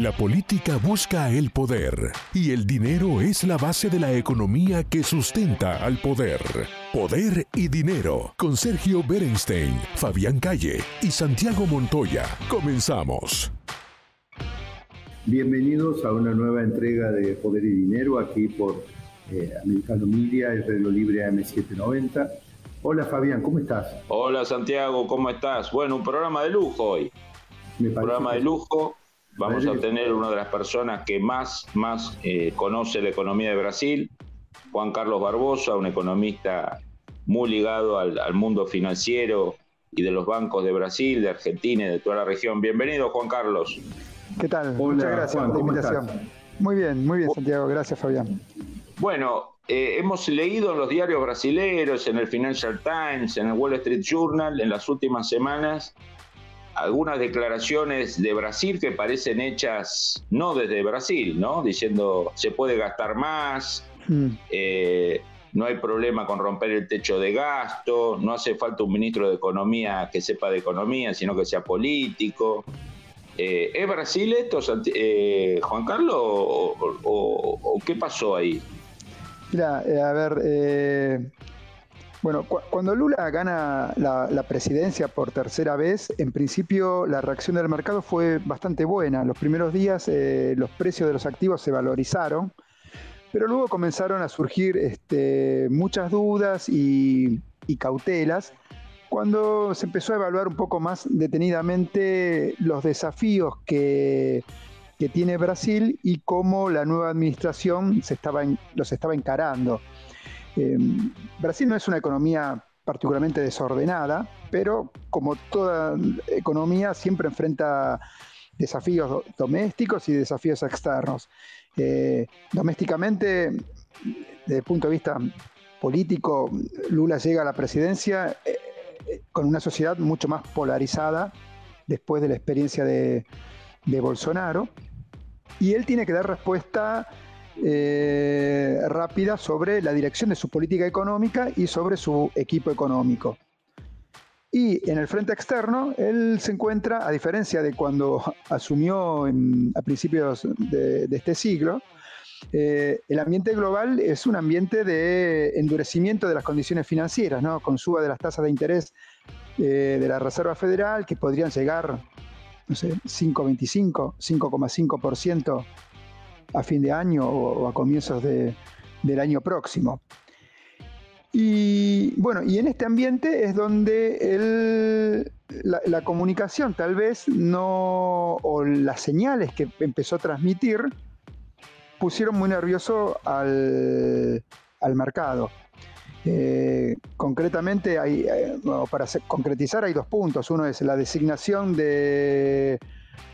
La política busca el poder y el dinero es la base de la economía que sustenta al poder. Poder y dinero con Sergio Berenstein, Fabián Calle y Santiago Montoya. Comenzamos. Bienvenidos a una nueva entrega de Poder y Dinero aquí por eh, Americano Media, el Radio Libre AM790. Hola Fabián, ¿cómo estás? Hola Santiago, ¿cómo estás? Bueno, un programa de lujo hoy. un programa de lujo Vamos a tener una de las personas que más, más eh, conoce la economía de Brasil, Juan Carlos Barbosa, un economista muy ligado al, mundo financiero y de los bancos de Brasil, de Argentina y de toda la región. Bienvenido, Juan Carlos. ¿Qué tal? Muchas gracias por la invitación. Muy bien, muy bien, Santiago. Gracias, Fabián. Bueno, eh, hemos leído en los diarios brasileños, en el Financial Times, en el Wall Street Journal, en las últimas semanas, algunas declaraciones de Brasil que parecen hechas no desde Brasil, ¿no? Diciendo se puede gastar más, hmm. eh, no hay problema con romper el techo de gasto, no hace falta un ministro de Economía que sepa de economía, sino que sea político. Eh, ¿Es Brasil esto, eh, Juan Carlos, o, qué pasó ahí? Mira, a ver, bueno, cuando Lula gana la, presidencia por tercera vez, en principio la reacción del mercado fue bastante buena. Los primeros días eh, los precios de los activos se valorizaron, pero luego comenzaron a surgir este, muchas dudas y, cautelas cuando se empezó a evaluar un poco más detenidamente los desafíos que, tiene Brasil y cómo la nueva administración los estaba encarando. Eh, Brasil no es una economía particularmente desordenada, pero como toda economía siempre enfrenta desafíos domésticos y desafíos externos. Eh, domésticamente, desde el punto de vista político, Lula llega a la presidencia eh, con una sociedad mucho más polarizada después de la experiencia de Bolsonaro, y él tiene que dar respuesta eh, rápida sobre la dirección de su política económica y sobre su equipo económico. Y en el frente externo, él se encuentra, a diferencia de cuando asumió a principios de, este siglo, eh, el ambiente global es un ambiente de endurecimiento de las condiciones financieras, ¿no? con suba de las tasas de interés eh, de la Reserva Federal, que podrían llegar, no sé, 5,25, 5,5% a fin de año o, a comienzos del año próximo. Y bueno, y en este ambiente es donde la, comunicación tal vez no, o las señales que empezó a transmitir, pusieron muy nervioso al, mercado. Eh, concretamente, hay, eh, para concretizar hay dos puntos. Uno es la designación de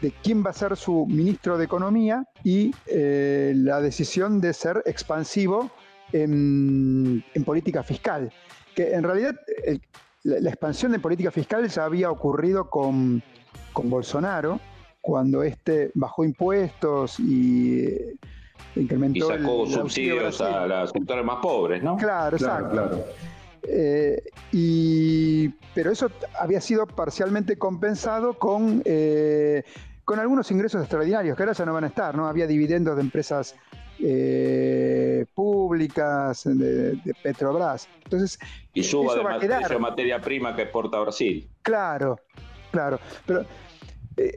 de quién va a ser su ministro de Economía y eh, la decisión de ser expansivo en, política fiscal. Que en realidad la, expansión de política fiscal ya había ocurrido con, Bolsonaro, cuando este bajó impuestos y eh, incrementó. Y sacó subsidios a las sectores más pobres, ¿no? Claro, exacto. Eh, y, pero eso había sido parcialmente compensado con con algunos ingresos extraordinarios que ahora ya no van a estar, ¿no? Había dividendos de empresas eh, públicas, de, Petrobras. Entonces, y suba de materia, materia prima que exporta Brasil. Claro, claro. Pero eh,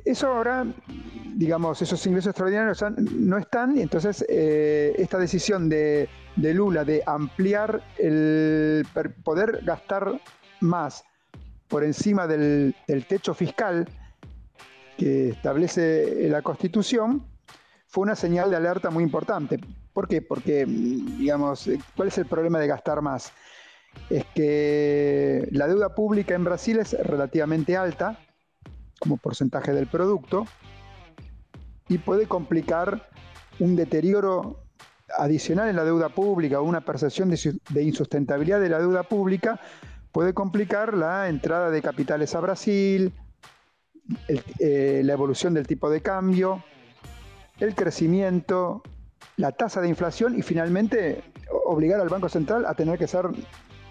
eso ahora, digamos, esos ingresos extraordinarios no están, y entonces eh, esta decisión de, Lula de ampliar el poder gastar más por encima del techo fiscal, que establece la Constitución fue una señal de alerta muy importante. ¿Por qué? Porque, digamos, ¿cuál es el problema de gastar más? Es que la deuda pública en Brasil es relativamente alta como porcentaje del producto y puede complicar un deterioro adicional en la deuda pública o una percepción de, insustentabilidad de la deuda pública, puede complicar la entrada de capitales a Brasil, eh, la evolución del tipo de cambio, el crecimiento, la tasa de inflación y finalmente obligar al Banco Central a tener que ser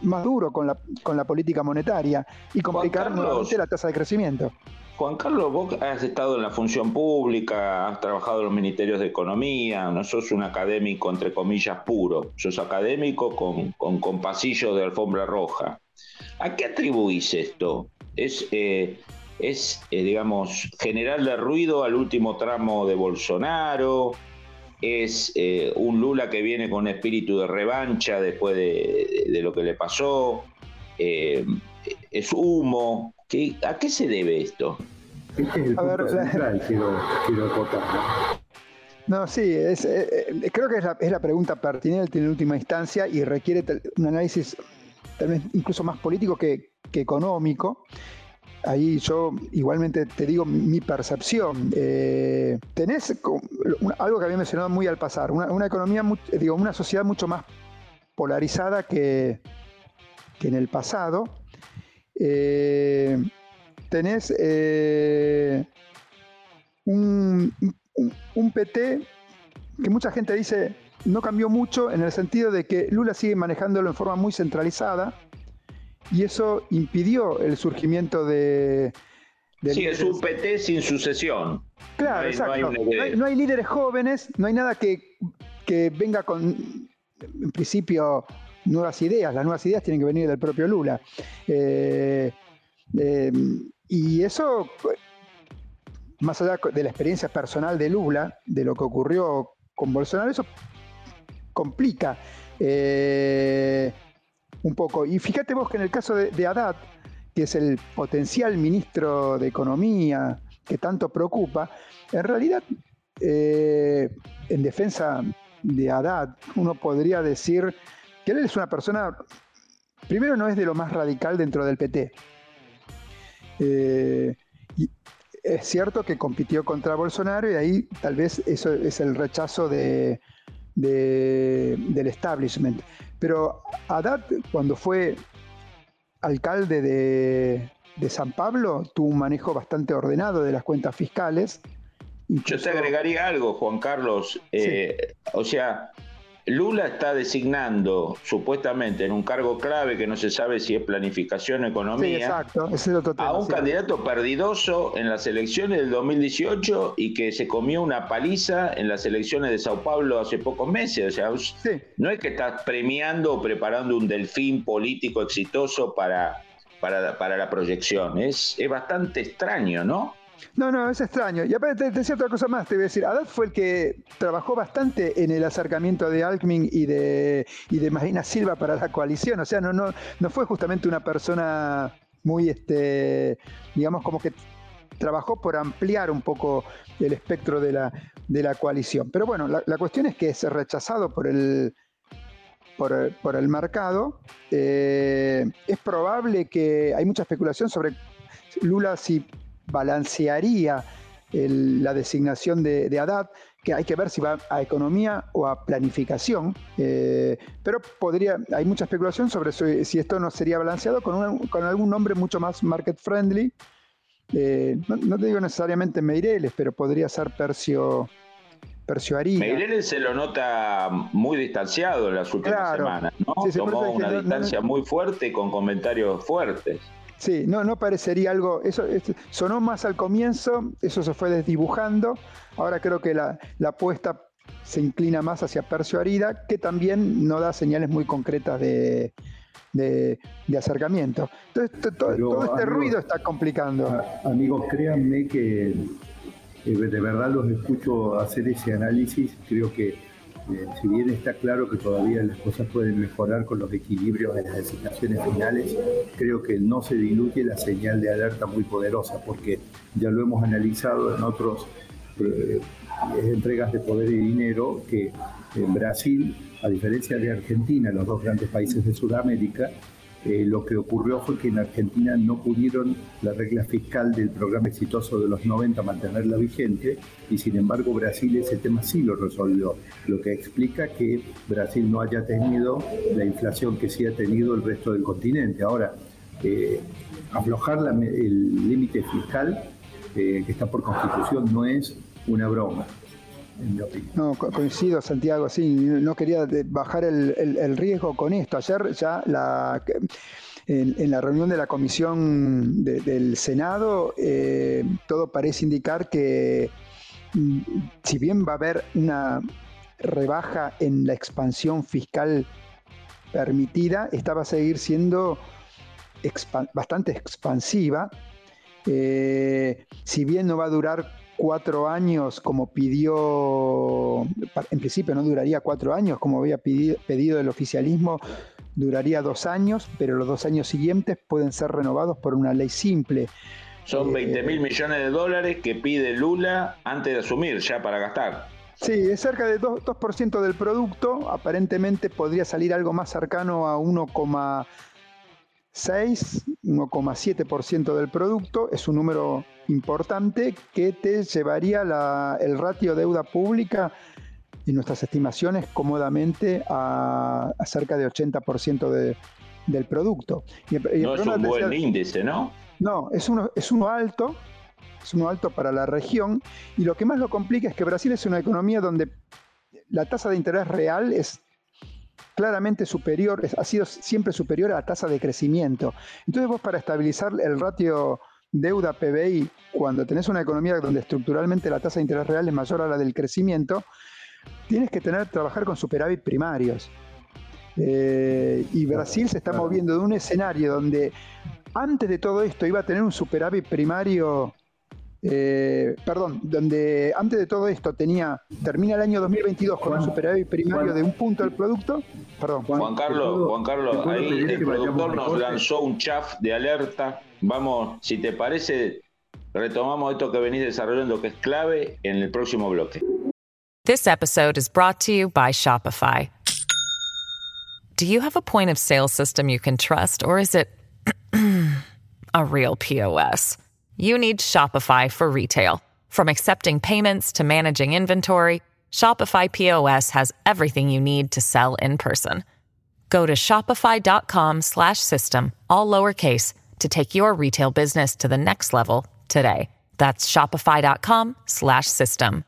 más duro con la, con la política monetaria y complicar nuevamente la tasa de crecimiento. Juan Carlos, vos has estado en la función pública, has trabajado en los ministerios de Economía, no sos un académico entre comillas puro, sos académico con, con, pasillos de alfombra roja. ¿A qué atribuís esto? ¿Es, eh, es eh, digamos, generarle ruido al último tramo de Bolsonaro? ¿Es eh, un Lula que viene con espíritu de revancha después de, de lo que le pasó? ¿Es humo? ¿A qué se debe esto? Este es el punto central, quiero, ¿no? sí, eh, eh, creo que es la, pregunta pertinente en última instancia y requiere un análisis tal vez incluso más político que, económico. Ahí yo igualmente te digo mi percepción. Eh, tenés algo que había mencionado muy al pasar, una, economía, digo, una sociedad mucho más polarizada que, que en el pasado eh, tenés eh, un, PT que mucha gente dice no cambió mucho en el sentido de que Lula sigue manejándolo en forma muy centralizada y eso impidió el surgimiento de... sí, es un PT sin sucesión. Claro, exacto. No hay, líderes jóvenes, no hay nada que, que venga con, en principio, nuevas ideas. Las nuevas ideas tienen que venir del propio Lula. Eh, eh, y eso, más allá de la experiencia personal de Lula, de lo que ocurrió con Bolsonaro, eso complica eh, un poco. Y fíjate vos que en el caso de, de Haddad, que es el potencial ministro de Economía que tanto preocupa, en realidad, en defensa de Haddad, uno podría decir que él es una persona, primero no es de lo más radical dentro del PT. Eh, es cierto que compitió contra Bolsonaro y ahí tal vez eso es el rechazo de, del establishment. Pero Haddad, cuando fue alcalde de, San Pablo, tuvo un manejo bastante ordenado de las cuentas fiscales. Yo te agregaría algo, Juan Carlos. Eh, o sea, Lula está designando supuestamente en un cargo clave que no se sabe si es planificación o economía a un candidato perdidoso en las elecciones del 2018 y que se comió una paliza en las elecciones de Sao Paulo hace pocos meses. O sea, no es que estás premiando o preparando un delfín político exitoso para, para, para la proyección. Es, es bastante extraño, ¿no? No, no, es extraño. Y aparte, te, decía otra cosa más, te voy a decir, Haddad fue el que trabajó bastante en el acercamiento de Alckmin y de, y de Marina Silva para la coalición. O sea, no, no, no fue justamente una persona muy, este, digamos, como que trabajó por ampliar un poco el espectro de la, de la coalición. Pero bueno, la, cuestión es que es rechazado por el, por, el mercado. Eh, es probable que hay mucha especulación sobre Lula si balancearía la designación de, de, Haddad, que hay que ver si va a economía o a planificación, eh, pero podría, hay mucha especulación sobre si, esto no sería balanceado con, con, algún nombre mucho más market friendly. Eh, no, te digo necesariamente Meireles, pero podría ser Percio. Meireles se lo nota muy distanciado en las últimas semanas, ¿no? Tomó una distancia muy fuerte con comentarios fuertes. Sí, no, no parecería algo, eso, sonó más al comienzo, eso se fue desdibujando, ahora creo que la, apuesta se inclina más hacia Percio Arida, que también no da señales muy concretas de, acercamiento. Entonces, todo, este ruido está complicando. Amigos, créanme que eh, de verdad los escucho hacer ese análisis, creo que eh, si bien está claro que todavía las cosas pueden mejorar con los equilibrios de las designaciones finales, creo que no se diluye la señal de alerta muy poderosa, porque ya lo hemos analizado en otras eh, entregas de poder y dinero, que en Brasil, a diferencia de Argentina, los dos grandes países de Sudamérica, eh, lo que ocurrió fue que en Argentina no pudieron la regla fiscal del programa exitoso de los 90 mantenerla vigente y sin embargo Brasil ese tema sí lo resolvió, lo que explica que Brasil no haya tenido la inflación que sí ha tenido el resto del continente. Ahora, eh, aflojar el límite fiscal eh, que está por constitución no es una broma. No, coincido, Santiago, sí, no quería bajar el, riesgo con esto. Ayer ya en, la reunión de la comisión del Senado, eh, todo parece indicar que mm, si bien va a haber una rebaja en la expansión fiscal permitida, esta va a seguir siendo bastante expansiva. Eh, si bien no va a durar cuatro años como pidió, en principio no duraría cuatro años como había pedido, el oficialismo, duraría dos años, pero los dos años siguientes pueden ser renovados por una ley simple. Son 20 eh, mil millones de dólares que pide Lula antes de asumir ya para gastar. Sí, es cerca de 2%, del producto. Aparentemente podría salir algo más cercano a 1,6, 1,7% del producto. Es un número importante que te llevaría el ratio deuda pública y nuestras estimaciones cómodamente a, cerca de 80% del producto. no es un buen índice, ¿no? No, es uno, es uno alto, es uno alto para la región y lo que más lo complica es que Brasil es una economía donde la tasa de interés real es claramente superior, ha sido siempre superior a la tasa de crecimiento. Entonces vos para estabilizar el ratio deuda PBI, cuando tenés una economía donde estructuralmente la tasa de interés real es mayor a la del crecimiento, tienes que tener trabajar con superávit primarios. Eh, y Brasil se está moviendo de un escenario donde antes de todo esto iba a tener un superávit primario eh, perdón, donde antes de todo esto tenía, termina el año 2022 con un superávit primario de un punto del producto. Perdón. Juan Carlos, Juan Carlos, ahí el productor nos lanzó un chaf de alerta. Vamos, si te parece, retomamos esto que venís desarrollando que es clave en el próximo bloque. This episode is brought to you by Shopify. Do you have a point of sale system you can trust or is it a real POS? You need Shopify for retail. From accepting payments to managing inventory, Shopify POS has everything you need to sell in person. Go to shopify.com/system all lowercase to take your retail business to the next level today. That's shopify.com/system.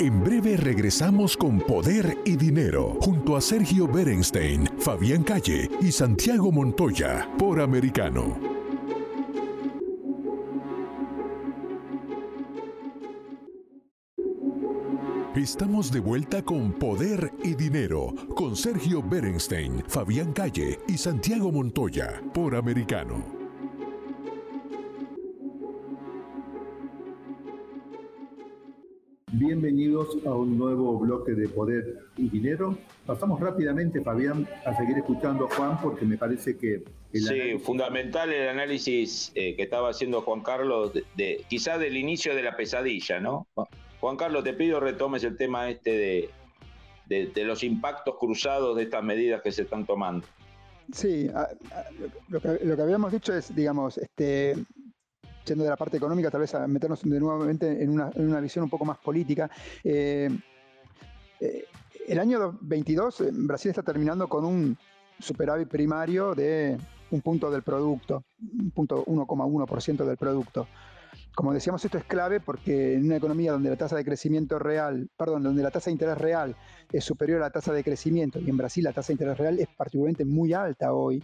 En breve regresamos con Poder y Dinero junto a Sergio Berenstein, Fabián Calle y Santiago Montoya por Americano. Estamos de vuelta con Poder y Dinero con Sergio Berenstein, Fabián Calle y Santiago Montoya por Americano. Bienvenidos a un nuevo bloque de Poder y Dinero. Pasamos rápidamente, Fabián, a seguir escuchando a Juan porque me parece que... sí, fundamental el análisis eh, que estaba haciendo Juan Carlos, de, quizá del inicio de la pesadilla, ¿no? Juan Carlos, te pido retomes el tema este de, los impactos cruzados de estas medidas que se están tomando. Sí, lo, que, habíamos dicho es, digamos, este, yendo de la parte económica, tal vez a meternos de nuevamente en una, visión un poco más política. Eh, eh, el año 22, eh, Brasil está terminando con un superávit primario de un punto del producto, un punto 1,1% del producto. Como decíamos, esto es clave porque en una economía donde la tasa de crecimiento real, perdón, donde la tasa de interés real es superior a la tasa de crecimiento, y en Brasil la tasa de interés real es particularmente muy alta hoy,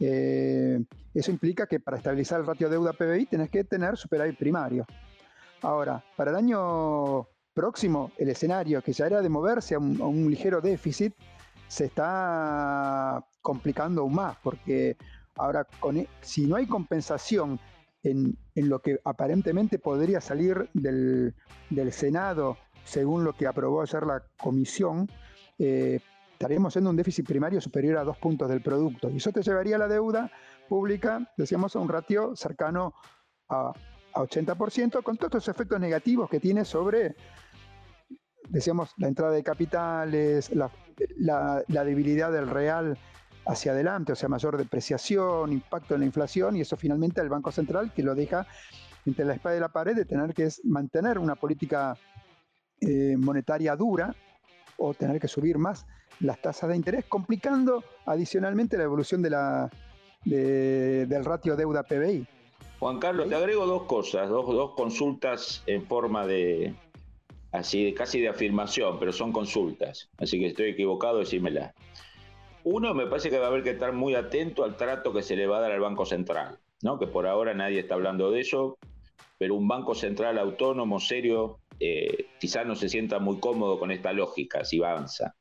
eh, eso implica que para estabilizar el ratio deuda PBI tenés que tener superávit primario. Ahora, para el año próximo, el escenario que ya era de moverse a un, ligero déficit, se está complicando aún más, porque ahora e, si no hay compensación en, lo que aparentemente podría salir del, Senado, según lo que aprobó ayer la comisión, eh, estaríamos en un déficit primario superior a dos puntos del producto. Y eso te llevaría a la deuda pública, decíamos, a un ratio cercano a, 80%, con todos los efectos negativos que tiene sobre, decíamos, la entrada de capitales, la, debilidad del real hacia adelante, o sea, mayor depreciación, impacto en la inflación, y eso finalmente al Banco Central que lo deja entre la espada y la pared de tener que mantener una política eh, monetaria dura o tener que subir más las tasas de interés, complicando adicionalmente la evolución del ratio deuda PBI. Juan Carlos, te agrego dos cosas, dos, dos consultas en forma de, así casi de afirmación, pero son consultas, así que estoy equivocado, decímela. Uno, me parece que va a haber que estar muy atento al trato que se le va a dar al Banco Central, ¿no? que por ahora nadie está hablando de eso, pero un Banco Central autónomo, serio, eh, quizás no se sienta muy cómodo con esta lógica si avanza.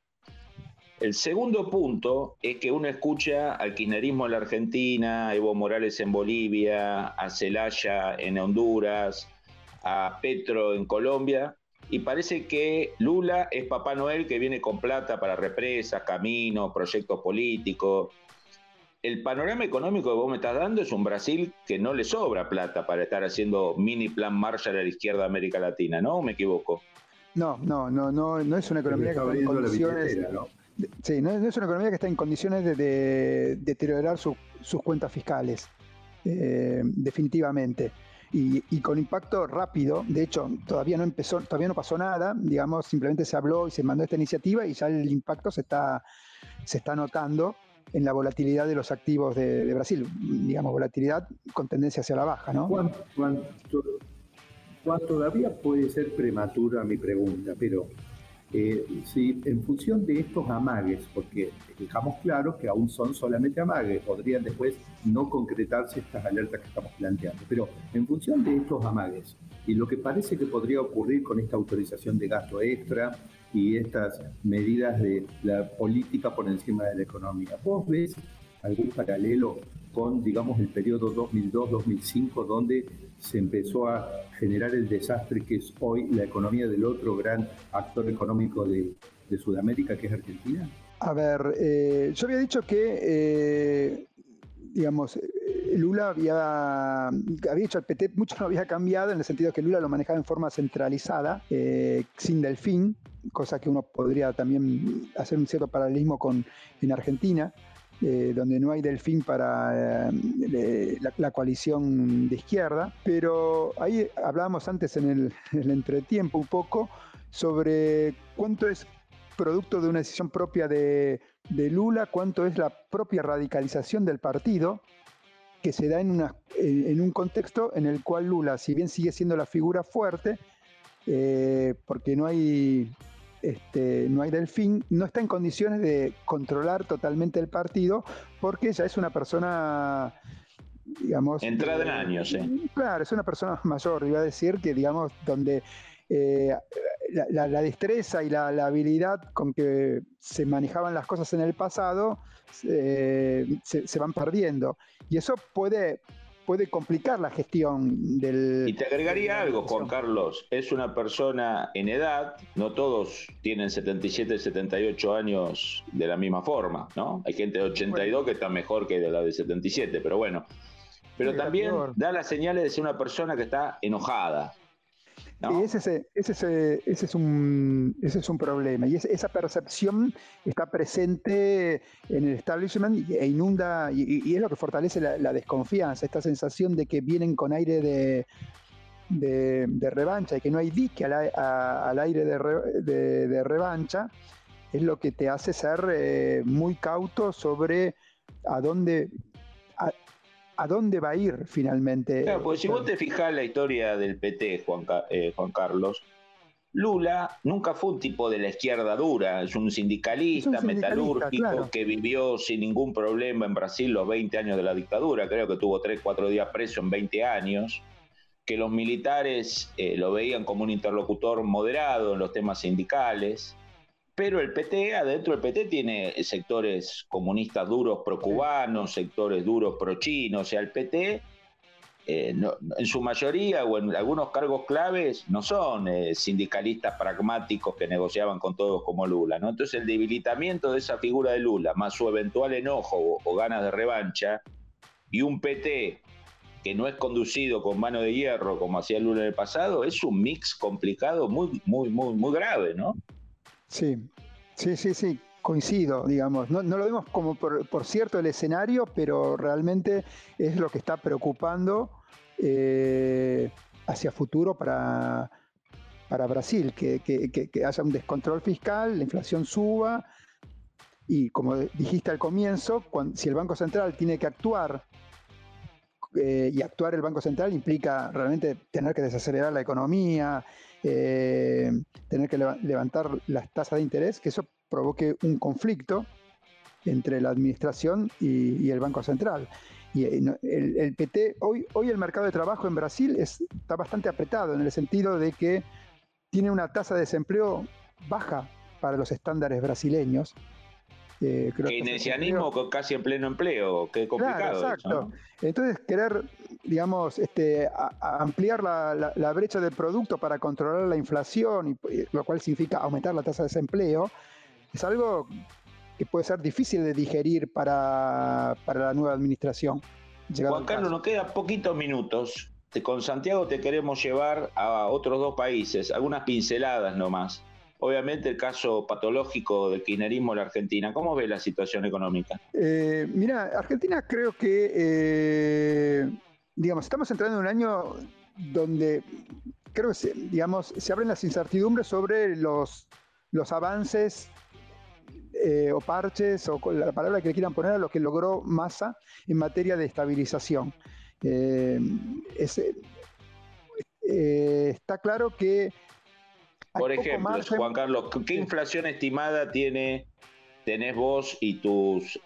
El segundo punto es que uno escucha al kirchnerismo en la Argentina, a Evo Morales en Bolivia, a Celaya en Honduras, a Petro en Colombia, y parece que Lula es Papá Noel que viene con plata para represas, caminos, proyectos políticos. El panorama económico que vos me estás dando es un Brasil que no le sobra plata para estar haciendo mini plan Marshall a la izquierda de América Latina, ¿no? ¿O me equivoco? No, no, no, no, no es una economía que está en condiciones. ¿no? Sí, no, es una economía que está en condiciones de, deteriorar sus cuentas fiscales, eh, definitivamente y, con impacto rápido. De hecho, todavía no empezó, todavía no pasó nada, digamos, simplemente se habló y se mandó esta iniciativa y ya el impacto se está, se está notando en la volatilidad de los activos de, Brasil, digamos, volatilidad con tendencia hacia la baja, ¿no? todavía puede ser prematura mi pregunta, pero eh, si en función de estos amagues, porque dejamos claro que aún son solamente amagues, podrían después no concretarse estas alertas que estamos planteando, pero en función de estos amagues y lo que parece que podría ocurrir con esta autorización de gasto extra y estas medidas de la política por encima de la economía, ¿vos ves algún paralelo con, digamos, el periodo 2002-2005, donde se empezó a generar el desastre que es hoy la economía del otro gran actor económico de, Sudamérica, que es Argentina? A ver, eh, yo había dicho que, eh, digamos, eh, Lula había, había hecho al PT, mucho no había cambiado en el sentido que Lula lo manejaba en forma centralizada, sin delfín, cosa que uno podría también hacer un cierto paralelismo con en Argentina. Eh, donde no hay delfín para eh, la, coalición de izquierda, pero ahí hablábamos antes en el, entretiempo un poco sobre cuánto es producto de una decisión propia de, Lula, cuánto es la propia radicalización del partido, que se da en, una, en, un contexto en el cual Lula, si bien sigue siendo la figura fuerte, eh, porque no hay este, no hay delfín, no está en condiciones de controlar totalmente el partido porque ya es una persona, digamos... Entrada en años, ¿eh? Claro, es una persona mayor, iba a decir que, digamos, donde eh, la, destreza y la, habilidad con que se manejaban las cosas en el pasado eh, se, van perdiendo. Y eso puede puede complicar la gestión del... Y te agregaría algo, Juan Carlos, es una persona en edad, no todos tienen 77, 78 años de la misma forma, ¿no? Hay gente de 82 que está mejor que de la de 77, pero bueno. Pero también da las señales de ser una persona que está enojada, ese, ese, ese, es un, ese es un problema. Y esa percepción está presente en el establishment e inunda, y, es lo que fortalece la, desconfianza, esta sensación de que vienen con aire de, de, revancha y que no hay dique al, aire de, revancha, es lo que te hace ser eh, muy cauto sobre a dónde, a dónde va a ir finalmente. Claro, porque si vos te fijás la historia del PT, Juan, eh, Juan Carlos, Lula nunca fue un tipo de la izquierda dura, es un sindicalista, metalúrgico que vivió sin ningún problema en Brasil los 20 años de la dictadura, creo que tuvo 3, 4 días preso en 20 años, que los militares eh, lo veían como un interlocutor moderado en los temas sindicales, pero el PT, adentro del PT, tiene sectores comunistas duros pro-cubanos, sectores duros pro-chinos. O sea, el PT, eh, en su mayoría o en algunos cargos claves, no son eh, sindicalistas pragmáticos que negociaban con todos como Lula. ¿no? Entonces, el debilitamiento de esa figura de Lula, más su eventual enojo o, ganas de revancha, y un PT que no es conducido con mano de hierro como hacía Lula en el pasado, es un mix complicado muy, muy, muy, muy grave, ¿no? Sí, sí, sí, sí. coincido, digamos. No, lo vemos como por, cierto el escenario, pero realmente es lo que está preocupando eh, hacia futuro para, para Brasil, que, haya un descontrol fiscal, la inflación suba. Y como dijiste al comienzo, si el Banco Central tiene que actuar eh, y actuar el Banco Central implica realmente tener que desacelerar la economía, eh, tener que levantar las tasas de interés, que eso provoque un conflicto entre la administración y, el Banco Central. Y eh, el, PT, hoy, hoy el mercado de trabajo en Brasil está bastante apretado en el sentido de que tiene una tasa de desempleo baja para los estándares brasileños. Eh, Keynesianismo casi en pleno empleo, qué complicado. exacto. Entonces, querer, digamos, este, ampliar la, brecha del producto para controlar la inflación, y, lo cual significa aumentar la tasa de desempleo, es algo que puede ser difícil de digerir para, la nueva administración. Juan Carlos, nos quedan poquitos minutos. Con Santiago te queremos llevar a otros dos países, algunas pinceladas nomás. Obviamente el caso patológico del kirchnerismo en la Argentina. ¿Cómo ves la situación económica? Eh, mira, Argentina creo que, eh, digamos, estamos entrando en un año donde creo que, se, digamos, se abren las incertidumbres sobre los, los avances eh, o parches, o la palabra que le quieran poner a lo que logró Massa en materia de estabilización. Eh, está claro que... Por ejemplo, Juan Carlos, ¿qué inflación estimada tiene, tenés vos y tus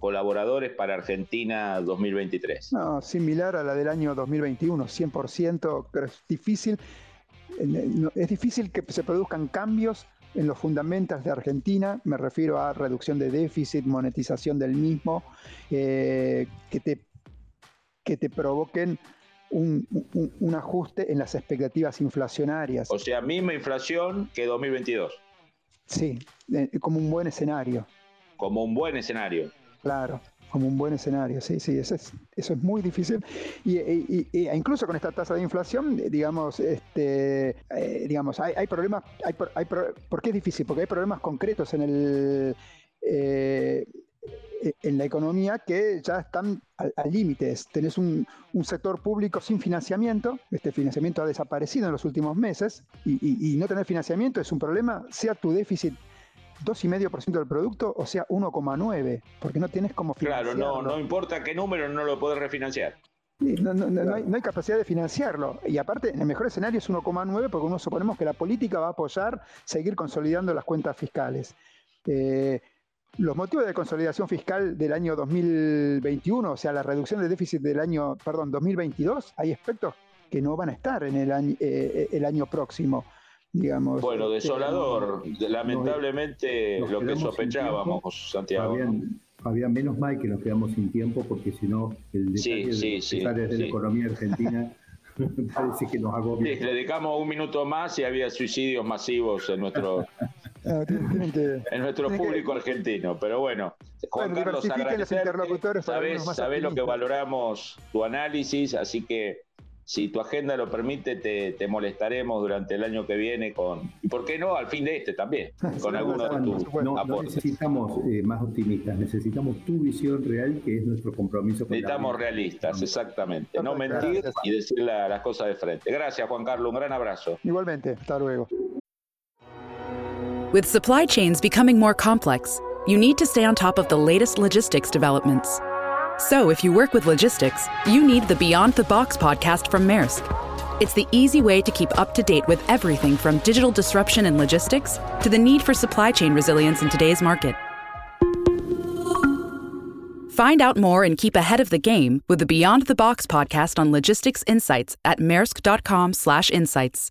colaboradores para Argentina 2023? No, similar a la del año 2021, 100%, pero es difícil, es difícil que se produzcan cambios en los fundamentos de Argentina, me refiero a reducción de déficit, monetización del mismo, eh, que, te, que te provoquen un, ajuste en las expectativas inflacionarias. O sea, misma inflación que 2022. Sí, eh, como un buen escenario. Como un buen escenario. Claro como un buen escenario, sí, sí, eso es, eso es muy difícil. Y, e incluso con esta tasa de inflación, digamos, este, eh, digamos hay, problemas, hay, hay, ¿por qué es difícil? Porque hay problemas concretos en el... Eh, en la economía que ya están al límite. Tenés un, un, sector público sin financiamiento, este financiamiento ha desaparecido en los últimos meses y, y no tener financiamiento es un problema, sea tu déficit 2,5% del producto, o sea, 1,9%, porque no tienes como financiarlo. Claro, no, no importa qué número, no lo puedes refinanciar. no, no, no, hay, capacidad de financiarlo. Y aparte, en el mejor escenario es 1,9 porque uno suponemos que la política va a apoyar seguir consolidando las cuentas fiscales. Eh, los motivos de consolidación fiscal del año 2021, o sea, la reducción del déficit del año, perdón, 2022, hay aspectos que no van a estar en el año, eh, el año próximo. Bueno, este, desolador, lamentablemente lo que sospechábamos, Santiago. Fabián, menos mal que nos quedamos sin tiempo porque si no, el detalle sí, de, de la economía argentina parece que nos agobia. le dedicamos un minuto más y había suicidios masivos en nuestro, en nuestro público argentino. Pero bueno, Juan Carlos, agradecerte. Sabes, sabes lo que valoramos tu análisis, así que si tu agenda lo permite, te, molestaremos durante el año que viene con, y por qué no, al fin de este también, con algunos de tus no, aportes. necesitamos eh, más optimistas, necesitamos tu visión real, que es nuestro compromiso. Con necesitamos realistas, exactamente, no mentir y decir las cosas de frente. Gracias, Juan Carlos, un gran abrazo. Igualmente, hasta luego. With supply chains becoming more complex, you need to stay on top of the latest logistics developments. So, if you work with logistics, you need the Beyond the Box podcast from Maersk. It's the easy way to keep up to date with everything from digital disruption in logistics to the need for supply chain resilience in today's market. Find out more and keep ahead of the game with the Beyond the Box podcast on logistics insights at maersk.com/insights.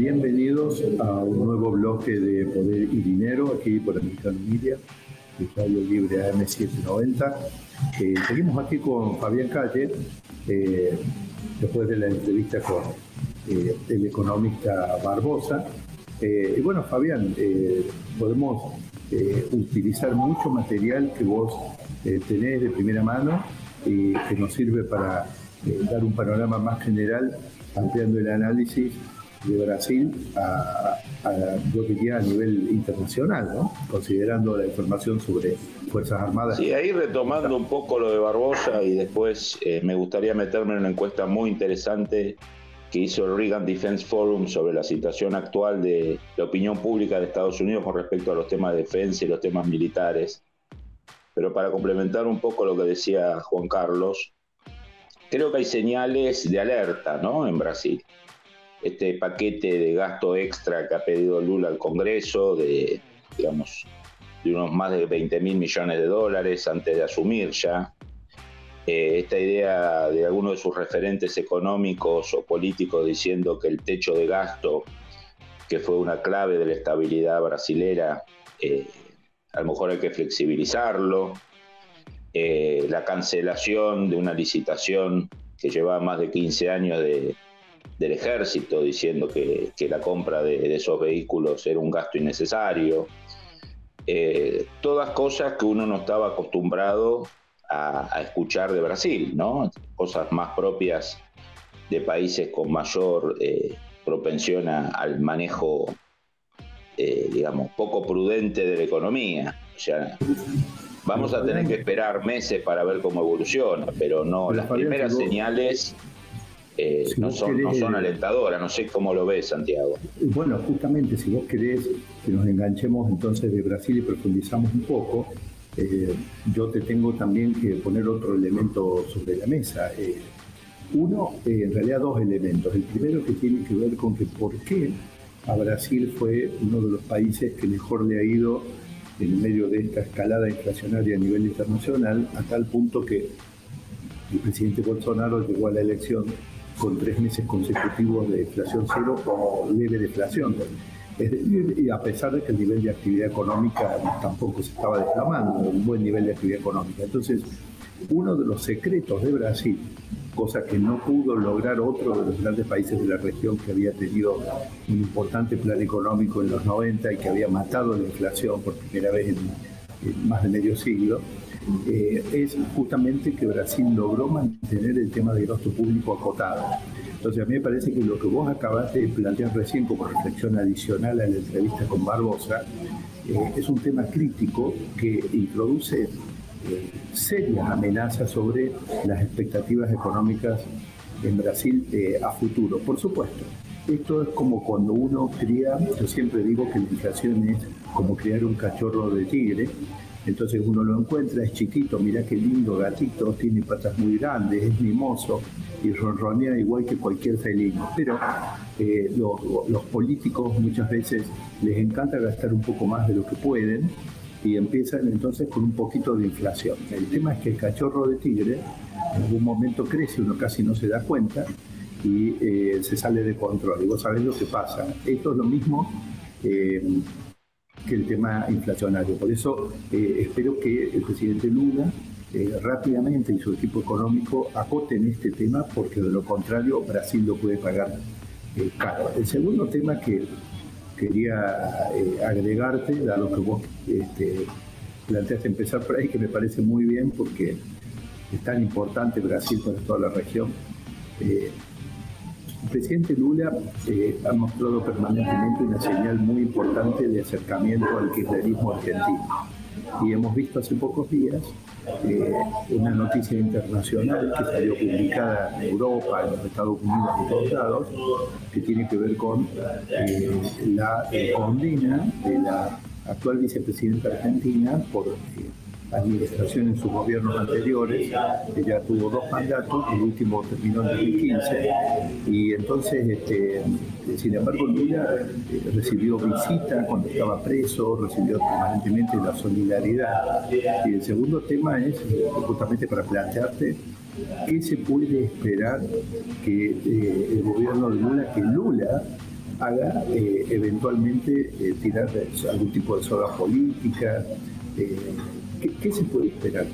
Bienvenidos a un nuevo bloque de Poder y Dinero aquí por Americano Media, Radio Libre AM790. Eh, seguimos aquí con Fabián Calle, eh, después de la entrevista con eh, el economista Barbosa. y bueno, Fabián, podemos utilizar mucho material que vos tenés de primera mano y que nos sirve para dar un panorama más general ampliando el análisis de Brasil a, a, yo diría a nivel internacional, ¿no? considerando la información sobre Fuerzas Armadas. Sí, ahí retomando un poco lo de Barbosa y después eh, me gustaría meterme en una encuesta muy interesante que hizo el Reagan Defense Forum sobre la situación actual de la opinión pública de Estados Unidos con respecto a los temas de defensa y los temas militares. Pero para complementar un poco lo que decía Juan Carlos, creo que hay señales de alerta ¿no? en Brasil este paquete de gasto extra que ha pedido Lula al Congreso, de, digamos, de unos más de 20 mil millones de dólares antes de asumir ya. Eh, esta idea de algunos de sus referentes económicos o políticos diciendo que el techo de gasto, que fue una clave de la estabilidad brasilera, eh, a lo mejor hay que flexibilizarlo. Eh, la cancelación de una licitación que llevaba más de 15 años de, del ejército diciendo que, la compra de, esos vehículos era un gasto innecesario. Eh, todas cosas que uno no estaba acostumbrado a, escuchar de Brasil, ¿no? Cosas más propias de países con mayor eh, propensión al manejo, eh, digamos, poco prudente de la economía. O sea, vamos a tener que esperar meses para ver cómo evoluciona, pero no, las primeras señales eh, no, son, no son alentadoras. No sé cómo lo ves, Santiago. Bueno, justamente, si vos querés que nos enganchemos entonces de Brasil y profundizamos un poco, eh, yo te tengo también que poner otro elemento sobre la mesa. Eh, uno, en realidad dos elementos. El primero que tiene que ver con que por qué a Brasil fue uno de los países que mejor le ha ido en medio de esta escalada inflacionaria a nivel internacional, a tal punto que el presidente Bolsonaro llegó a la elección con tres meses consecutivos de inflación cero o leve deflación. Es decir, y a pesar de que el nivel de actividad económica tampoco se estaba desplomando, un buen nivel de actividad económica. Entonces, uno de los secretos de Brasil, cosa que no pudo lograr otro de los grandes países de la región que había tenido un importante plan económico en los 90 y que había matado la inflación por primera vez en más de medio siglo, eh, es justamente que Brasil logró mantener el tema del gasto público acotado. Entonces a mí me parece que lo que vos acabaste de plantear recién como reflexión adicional a la entrevista con Barbosa eh, es un tema crítico que introduce eh, serias amenazas sobre las expectativas económicas en Brasil a futuro. Por supuesto, esto es como cuando uno cría, yo siempre digo que la inflación es como criar un cachorro de tigre, entonces uno lo encuentra, es chiquito, mira qué lindo gatito, tiene patas muy grandes, es mimoso y ronronea igual que cualquier felino. Pero eh, los, políticos muchas veces les encanta gastar un poco más de lo que pueden y empiezan entonces con un poquito de inflación. El tema es que el cachorro de tigre en algún momento crece, uno casi no se da cuenta y eh, se sale de control. Y vos sabés lo que pasa. Esto es lo mismo. Eh, que el tema inflacionario. Por eso eh, espero que el presidente Lula eh, rápidamente y su equipo económico acoten este tema, porque de lo contrario Brasil lo puede pagar eh, caro. El segundo tema que quería agregarte, dado que vos este, planteaste empezar por ahí, que me parece muy bien porque es tan importante Brasil para toda la región. El presidente Lula eh, ha mostrado permanentemente una señal muy importante de acercamiento al kirchnerismo argentino. Y hemos visto hace pocos días eh, una noticia internacional que salió publicada en Europa, en los Estados Unidos y en todos lados, que tiene que ver con eh, la condena de la actual vicepresidenta argentina por administración en sus gobiernos anteriores. Ella tuvo dos mandatos, el último terminó en 2015. Y entonces, este, sin embargo, Lula eh, recibió visita cuando estaba preso, recibió permanentemente la solidaridad. Y el segundo tema es eh, justamente para plantearte qué se puede esperar que eh, el gobierno de Lula, que Lula haga eventualmente tirar algún tipo de soda política. ¿Qué, se puede esperar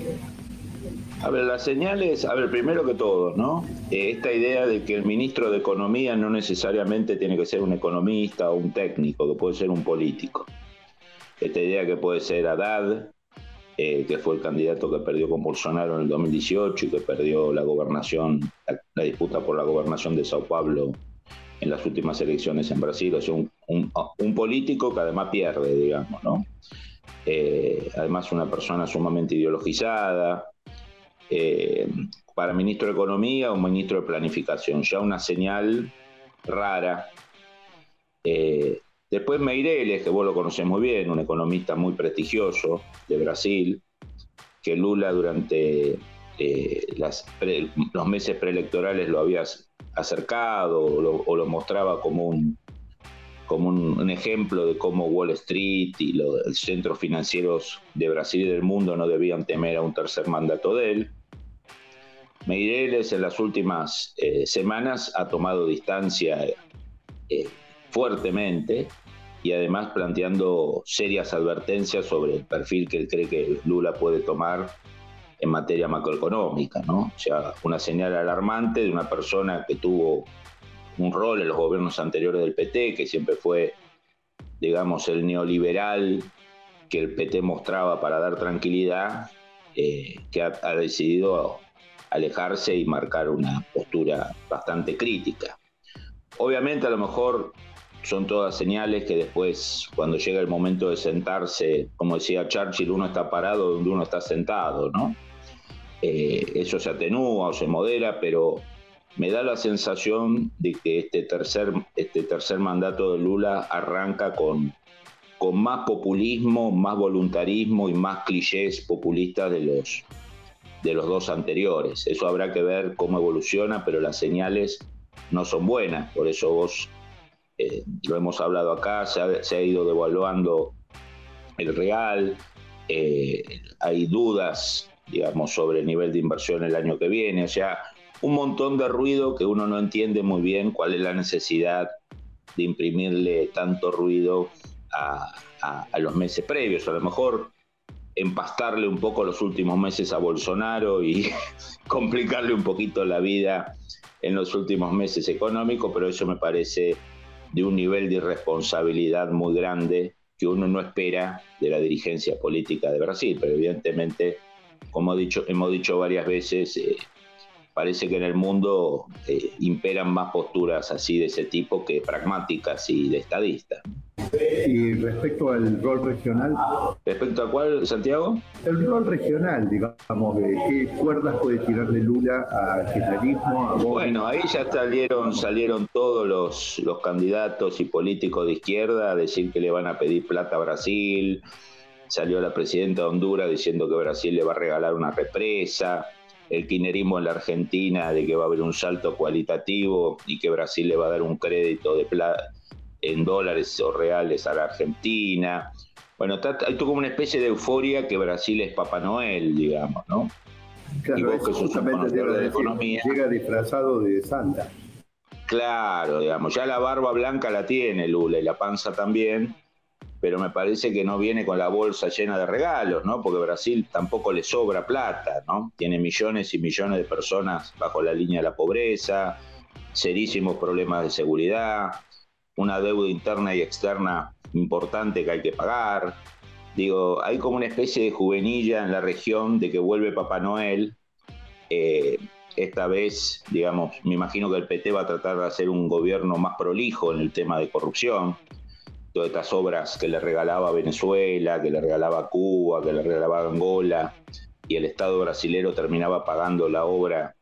A ver, las señales, a ver, primero que todo, ¿no? esta idea de que el ministro de Economía no necesariamente tiene que ser un economista o un técnico, que puede ser un político. Esta idea que puede ser Haddad, eh, que fue el candidato que perdió con Bolsonaro en el 2018 y que perdió la gobernación, la, disputa por la gobernación de Sao Paulo en las últimas elecciones en Brasil. O sea, un, político que además pierde, digamos, ¿no? Eh, además, una persona sumamente ideologizada. Eh, para ministro de Economía o ministro de Planificación, ya una señal rara. Después Meireles, que vos lo conocés muy bien, un economista muy prestigioso de Brasil, que Lula durante eh, los meses preelectorales lo había acercado o lo, mostraba como un, como un, ejemplo de cómo Wall Street y los centros financieros de Brasil y del mundo no debían temer a un tercer mandato de él. Meireles en las últimas eh, semanas ha tomado distancia eh, fuertemente y además planteando serias advertencias sobre el perfil que él cree que Lula puede tomar en materia macroeconómica, ¿no? O sea, una señal alarmante de una persona que tuvo un rol en los gobiernos anteriores del PT, que siempre fue, digamos, el neoliberal que el PT mostraba para dar tranquilidad, eh, que ha, decidido alejarse y marcar una postura bastante crítica. Obviamente a lo mejor son todas señales que después, cuando llega el momento de sentarse, como decía Churchill, uno está parado donde uno está sentado, ¿no? Eh, eso se atenúa o se modera, pero me da la sensación de que este tercer, este tercer mandato de Lula arranca con, con más populismo, más voluntarismo y más clichés populistas de los, de los dos anteriores. Eso habrá que ver cómo evoluciona, pero las señales no son buenas. Por eso vos eh, lo hemos hablado acá, se ha, ido devaluando el real, eh, hay dudas, digamos, sobre el nivel de inversión el año que viene, un montón de ruido que uno no entiende muy bien cuál es la necesidad de imprimirle tanto ruido a, los meses previos, a lo mejor empastarle un poco los últimos meses a Bolsonaro y complicarle un poquito la vida en los últimos meses económicos, pero eso me parece de un nivel de irresponsabilidad muy grande que uno no espera de la dirigencia política de Brasil, pero evidentemente, como dicho, hemos dicho varias veces, eh, parece que en el mundo eh, imperan más posturas así de ese tipo que pragmáticas y de estadistas. Y respecto al rol regional. ¿Respecto a cuál, Santiago? El rol regional, digamos, de qué cuerdas puede tirarle Lula al kirchnerismo. bueno, ahí ya salieron, salieron todos los, los candidatos y políticos de izquierda a decir que le van a pedir plata a Brasil. Salió la presidenta de Honduras diciendo que Brasil le va a regalar una represa el kirchnerismo en la Argentina de que va a haber un salto cualitativo y que Brasil le va a dar un crédito de plata en dólares o reales a la Argentina. Bueno, hay como una especie de euforia que Brasil es Papá Noel, digamos, ¿no? Claro, y vos que de economía. Llega disfrazado de Santa. Claro, digamos, ya la barba blanca la tiene Lula y la panza también, pero me parece que no viene con la bolsa llena de regalos, ¿no? Porque Brasil tampoco le sobra plata, ¿no? Tiene millones y millones de personas bajo la línea de la pobreza, serísimos problemas de seguridad, una deuda interna y externa importante que hay que pagar. Digo, hay como una especie de juvenilla en la región de que vuelve Papá Noel. Eh, esta vez, digamos, me imagino que el PT va a tratar de hacer un gobierno más prolijo en el tema de corrupción. Todas estas obras que le regalaba Venezuela, que le regalaba Cuba, que le regalaba Angola, y el Estado brasilero terminaba pagando la obra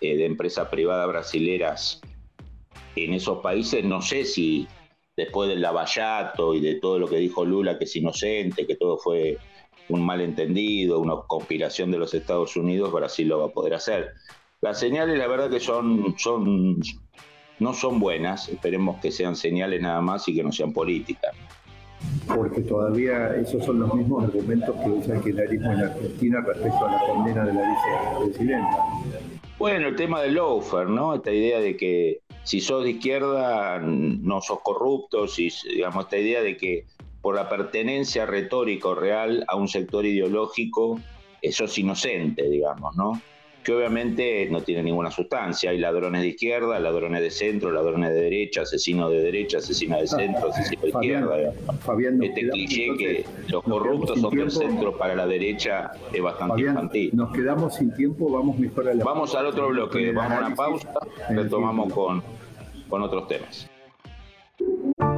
eh, de empresas privadas brasileras en esos países, no sé si después del lavallato y de todo lo que dijo Lula, que es inocente, que todo fue un malentendido, una conspiración de los Estados Unidos, Brasil lo va a poder hacer. Las señales, la verdad que son, son, no son buenas, esperemos que sean señales nada más y que no sean políticas. Porque todavía esos son los mismos argumentos que usa el kirchnerismo en Argentina respecto a la condena de la vicepresidenta. Bueno, el tema del loafer, ¿no? Esta idea de que si sos de izquierda no sos corrupto, si, digamos, esta idea de que por la pertenencia retórica o real a un sector ideológico, eso es inocente, digamos, ¿no? Que obviamente no tiene ninguna sustancia. Hay ladrones de izquierda, ladrones de centro, ladrones de derecha, asesinos de derecha, asesinos de centro, asesinos de izquierda. este cliché que los corruptos son del centro para la derecha es bastante infantil. Nos quedamos sin tiempo, vamos mejor a la Vamos al otro bloque, vamos a una pausa, retomamos con, con otros temas.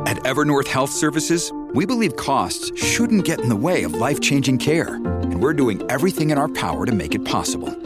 At Evernorth Health Services, we believe costs shouldn't get in the way of life-changing care, and we're doing everything in our power to make it possible.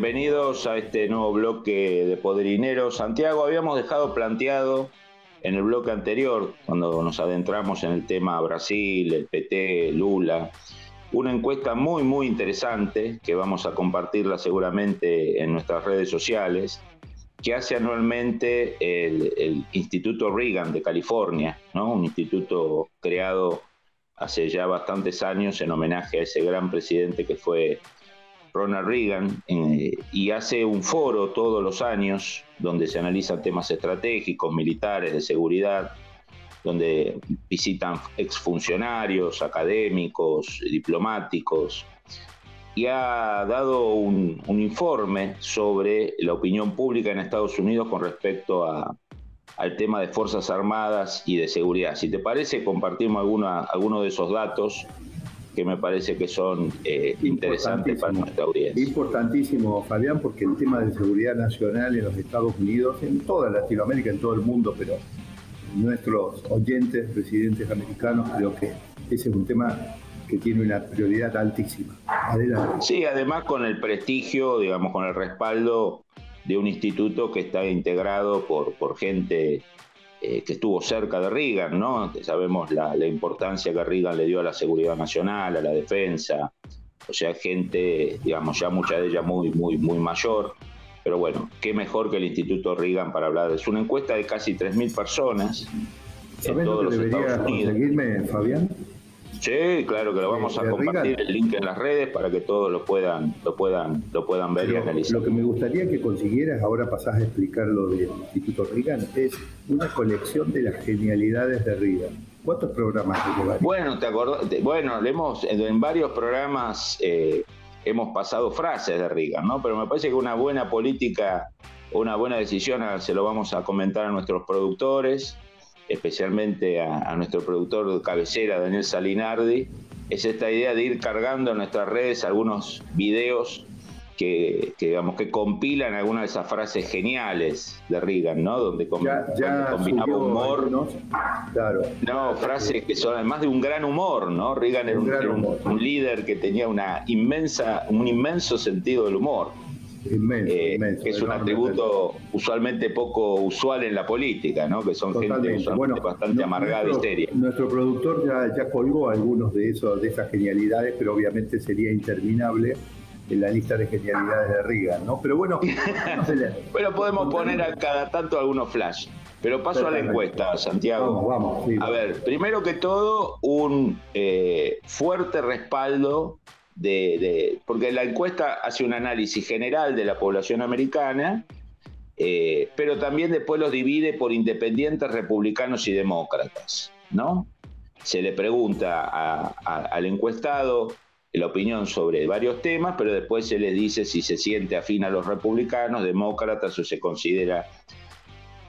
Bienvenidos a este nuevo bloque de Poder Dinero. Santiago, habíamos dejado planteado en el bloque anterior, cuando nos adentramos en el tema Brasil, el PT, Lula, una encuesta muy, muy interesante que vamos a compartirla seguramente en nuestras redes sociales, que hace anualmente el, Instituto Reagan de California, ¿no? un instituto creado hace ya bastantes años en homenaje a ese gran presidente que fue Ronald Reagan, eh, y hace un foro todos los años donde se analizan temas estratégicos, militares, de seguridad, donde visitan exfuncionarios, académicos, diplomáticos, y ha dado un, un, sobre la opinión pública en Estados Unidos con respecto a, al tema de Fuerzas Armadas y de seguridad. Si te parece, compartimos alguna, de esos datos que me parece que son eh, interesantes para nuestra audiencia. Importantísimo, Fabián, porque el tema de seguridad nacional en los Estados Unidos, en toda Latinoamérica, en todo el mundo, pero nuestros oyentes, residentes americanos, creo que ese es un tema que tiene una prioridad altísima. Adelante. Sí, además con el prestigio, digamos, con el respaldo de un instituto que está integrado por, por gente eh, que estuvo cerca de Reagan, ¿no? Sabemos la, importancia que Reagan le dio a la seguridad nacional, a la defensa, o sea, gente, digamos, ya mucha de ella muy, muy, muy mayor. Pero bueno, qué mejor que el Instituto Reagan para hablar. Es una encuesta de casi 3.000 personas en todos los Estados Unidos. conseguirme, Fabián? Sí, claro que lo vamos a compartir el link en las redes para que todos lo puedan, lo puedan, lo puedan ver y analizar. Lo que me gustaría que consiguieras, ahora pasás a explicar lo del Instituto Reagan, es una colección de las genialidades de Reagan. ¿Cuántos programas Bueno, te acordás, bueno, hemos, en varios programas eh, hemos pasado frases de Reagan, ¿no? Pero me parece que una buena política, una buena decisión, se lo vamos a comentar a nuestros productores especialmente a, nuestro productor de cabecera, Daniel Salinardi, es esta idea de ir cargando en nuestras redes algunos videos que, digamos que compilan algunas de esas frases geniales de Reagan, ¿no? Donde, combinaba humor. Claro. No, frases que son además de un gran humor, ¿no? Reagan era un líder que tenía una inmensa, un inmenso sentido del humor. Eh, que es un atributo usualmente poco usual en la política, ¿no? que son gente usualmente bastante amargada y seria. Nuestro productor ya, ya colgó algunos de, esos, de esas genialidades, pero obviamente sería interminable en la lista de genialidades de Reagan, ¿no? Pero bueno, bueno podemos poner a cada tanto algunos flash. Pero paso a la encuesta, Santiago. Vamos, vamos. a ver, primero que todo, un eh, fuerte respaldo porque la encuesta hace un análisis general de la población americana, eh, pero también después los divide por independientes, republicanos y demócratas, ¿no? Se le pregunta al encuestado la opinión sobre varios temas, pero después se le dice si se siente afín a los republicanos, demócratas o se considera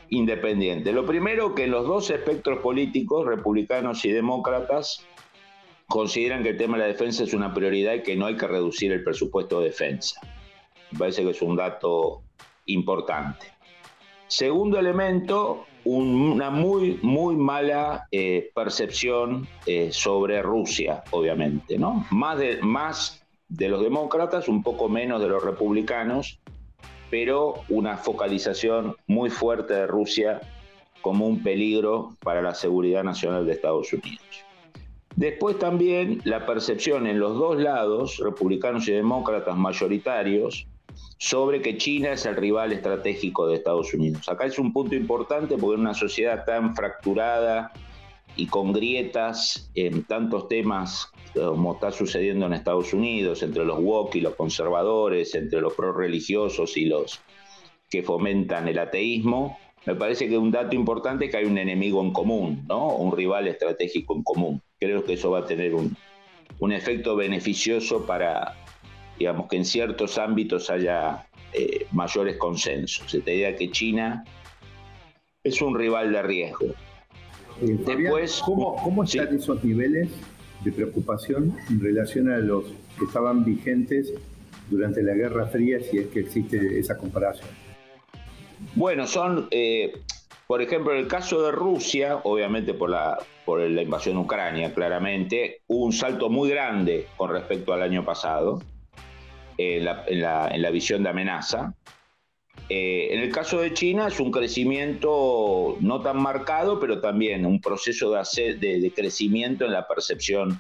independiente. Lo primero que los dos espectros políticos, republicanos y demócratas, consideran que el tema de la defensa es una prioridad y que no hay que reducir el presupuesto de defensa. Me parece que es un dato importante. Segundo elemento, una muy, muy mala eh, percepción eh, sobre Rusia, obviamente, ¿no? Más de, más de los demócratas, un poco menos de los republicanos, pero una focalización muy fuerte de Rusia como un peligro para la seguridad nacional de Estados Unidos. Después también la percepción en los dos lados, republicanos y demócratas mayoritarios, sobre que China es el rival estratégico de Estados Unidos. Acá es un punto importante porque en una sociedad tan fracturada y con grietas en tantos temas como está sucediendo en Estados Unidos, entre los woke y los conservadores, entre los pro-religiosos y los que fomentan el ateísmo, me parece que un dato importante es que hay un enemigo en común, ¿no? un rival estratégico en común. Creo que eso va a tener un, un efecto beneficioso para, digamos, que en ciertos ámbitos haya eh, mayores consensos. Esta idea que China es un rival de riesgo. Eh, Después, ¿cómo, cómo están esos niveles de preocupación en relación a los que estaban vigentes durante la Guerra Fría, si es que existe esa comparación? Bueno, son, eh, por ejemplo, en el caso de Rusia, obviamente por la, por la invasión de Ucrania, claramente, hubo un salto muy grande con respecto al año pasado en la, en la visión de amenaza. Eh, en el caso de China es un crecimiento no tan marcado, pero también un proceso de, de, crecimiento en la percepción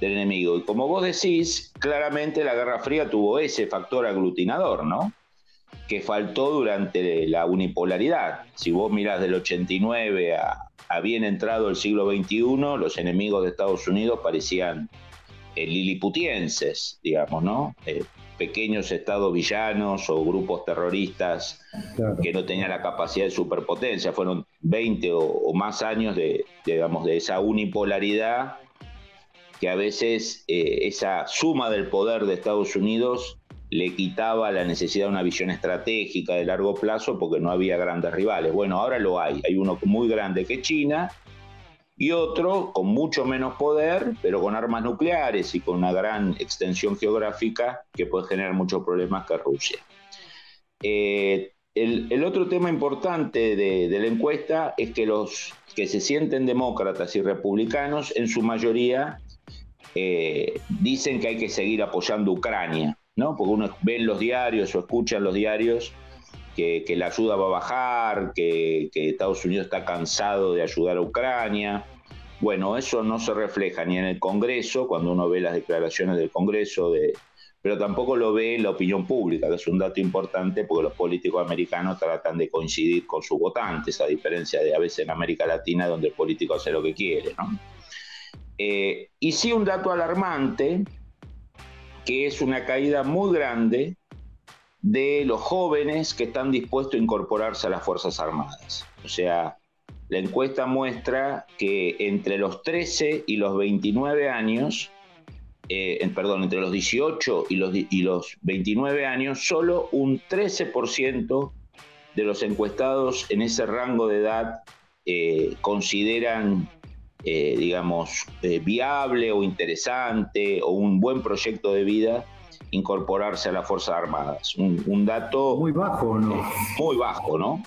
del enemigo. Y como vos decís, claramente la Guerra Fría tuvo ese factor aglutinador, ¿no? Que faltó durante la unipolaridad. Si vos mirás del 89 a, a bien entrado el siglo XXI, los enemigos de Estados Unidos parecían eh, liliputienses, digamos, ¿no? Eh, pequeños estados villanos o grupos terroristas que no tenían la capacidad de superpotencia. Fueron 20 o, más años de, digamos, de esa unipolaridad que a veces eh, esa suma del poder de Estados Unidos le quitaba la necesidad de una visión estratégica de largo plazo porque no había grandes rivales. Bueno, ahora lo hay. Hay uno muy grande que China y otro con mucho menos poder, pero con armas nucleares y con una gran extensión geográfica que puede generar muchos problemas que Rusia. Eh, el, otro tema importante de, la encuesta es que los que se sienten demócratas y republicanos en su mayoría eh, dicen que hay que seguir apoyando a Ucrania, ¿no? porque uno ve en los diarios o escucha en los diarios que, la ayuda va a bajar, que, Estados Unidos está cansado de ayudar a Ucrania. Bueno, eso no se refleja ni en el Congreso, cuando uno ve las declaraciones del Congreso, de, pero tampoco lo ve la opinión pública, que es un dato importante porque los políticos americanos tratan de coincidir con sus votantes, a diferencia de a veces en América Latina, donde el político hace lo que quiere. Eh, y sí un dato alarmante, que es una caída muy grande de los jóvenes que están dispuestos a incorporarse a las Fuerzas Armadas. O sea, la encuesta muestra que entre los 13 y los 29 años, eh, perdón, entre los 18 y los, y los 29 años, solo un 13% de los encuestados en ese rango de edad eh, consideran, eh, digamos, viable o interesante o un buen proyecto de vida incorporarse a las Fuerzas Armadas. Un, dato... Muy bajo, ¿no? Muy bajo, ¿no?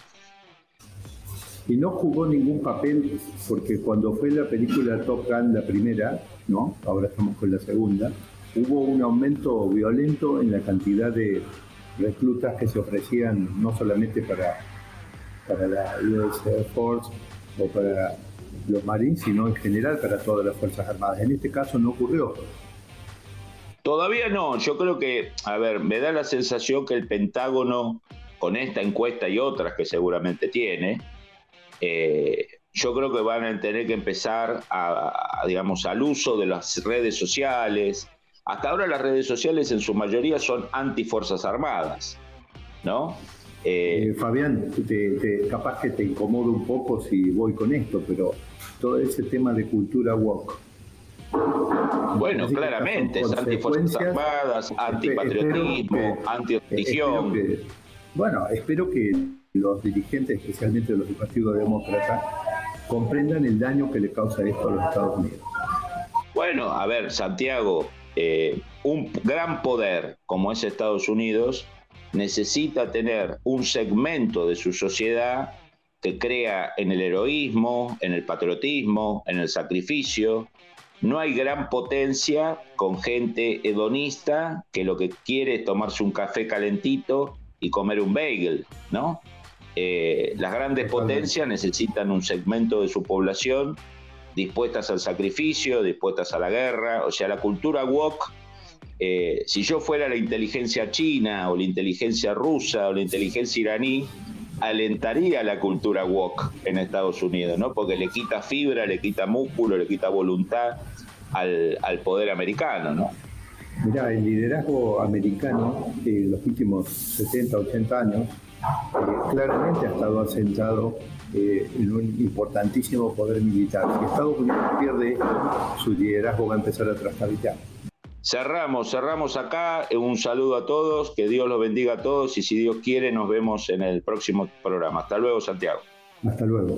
Y no jugó ningún papel porque cuando fue la película Top Gun, la primera, ¿no? Ahora estamos con la segunda, hubo un aumento violento en la cantidad de reclutas que se ofrecían no solamente para, para la US Air Force o para los Marines, sino en general para todas las Fuerzas Armadas. En este caso no ocurrió. Todavía no, yo creo que, a ver, me da la sensación que el Pentágono, con esta encuesta y otras que seguramente tiene, eh, yo creo que van a tener que empezar a, digamos, al uso de las redes sociales. Hasta ahora las redes sociales en su mayoría son antifuerzas armadas, ¿no? Eh, Fabián, capaz que te incomodo un poco si voy con esto, pero todo ese tema de cultura woke, bueno, claramente, es antifuerzas armadas, antipatriotismo, antirreligión. Bueno, espero que los dirigentes, especialmente los del Partido Demócrata, comprendan el daño que le causa esto a los Estados Unidos. Bueno, a ver, Santiago, eh, un gran poder como es Estados Unidos necesita tener un segmento de su sociedad que crea en el heroísmo, en el patriotismo, en el sacrificio. No hay gran potencia con gente hedonista que lo que quiere es tomarse un café calentito y comer un bagel, ¿no? Eh, las grandes potencias necesitan un segmento de su población dispuestas al sacrificio, dispuestas a la guerra, o sea, la cultura woke eh, si yo fuera la inteligencia china o la inteligencia rusa o la inteligencia iraní, alentaría la cultura woke en Estados Unidos, ¿no? Porque le quita fibra, le quita músculo, le quita voluntad al, poder americano, ¿no? Mirá, el liderazgo americano en los últimos 70, 80 años eh, claramente ha estado asentado eh, en un importantísimo poder militar. Si Estados Unidos pierde su liderazgo va a empezar a trastabillear. Cerramos, cerramos acá. Un saludo a todos, que Dios los bendiga a todos y si Dios quiere nos vemos en el próximo programa. Hasta luego, Santiago. Hasta luego.